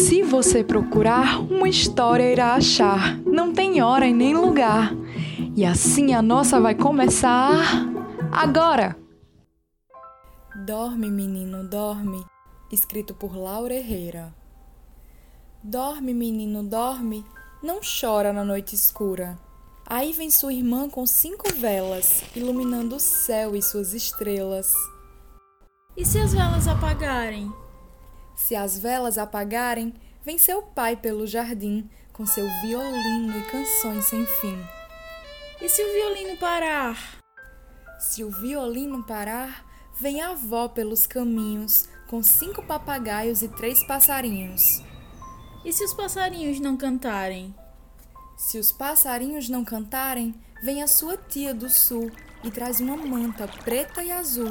Se você procurar, uma história irá achar. Não tem hora e nem lugar. E assim a nossa vai começar agora. Dorme, menino, dorme. Escrito por Laura Herrera. Dorme, menino, dorme. Não chora na noite escura. Aí vem sua irmã com cinco velas, iluminando o céu e suas estrelas. E se as velas apagarem? Se as velas apagarem, vem seu pai pelo jardim, com seu violino e canções sem fim. E se o violino parar? Se o violino parar, vem a avó pelos caminhos, com cinco papagaios e três passarinhos. E se os passarinhos não cantarem? Se os passarinhos não cantarem, vem a sua tia do sul e traz uma manta preta e azul.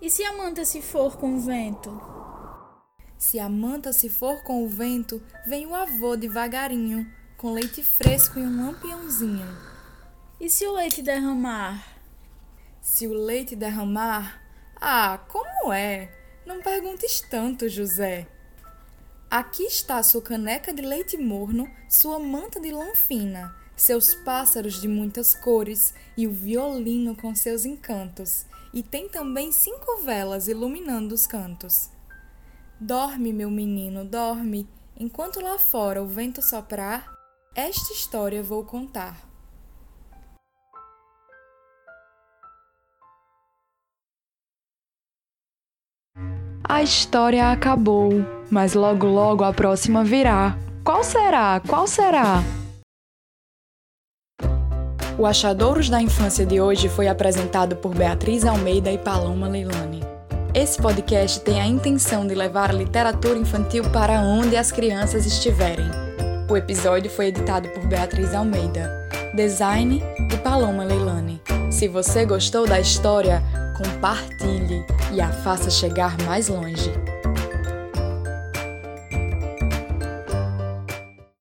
E se a manta se for com o vento? Se a manta se for com o vento, vem o avô devagarinho, com leite fresco e um lampiãozinho. E se o leite derramar? Se o leite derramar, ah, como é? Não perguntes tanto, José. Aqui está sua caneca de leite morno, sua manta de lã fina, seus pássaros de muitas cores e o violino com seus encantos. E tem também cinco velas iluminando os cantos. Dorme, meu menino, dorme, enquanto lá fora o vento soprar, esta história vou contar. A história acabou, mas logo logo a próxima virá. Qual será? Qual será? O Achadouros da Infância de hoje foi apresentado por Beatriz Almeida e Paloma Leilani. Esse podcast tem a intenção de levar a literatura infantil para onde as crianças estiverem. O episódio foi editado por Beatriz Almeida, design de Paloma Leilani. Se você gostou da história, compartilhe e a faça chegar mais longe.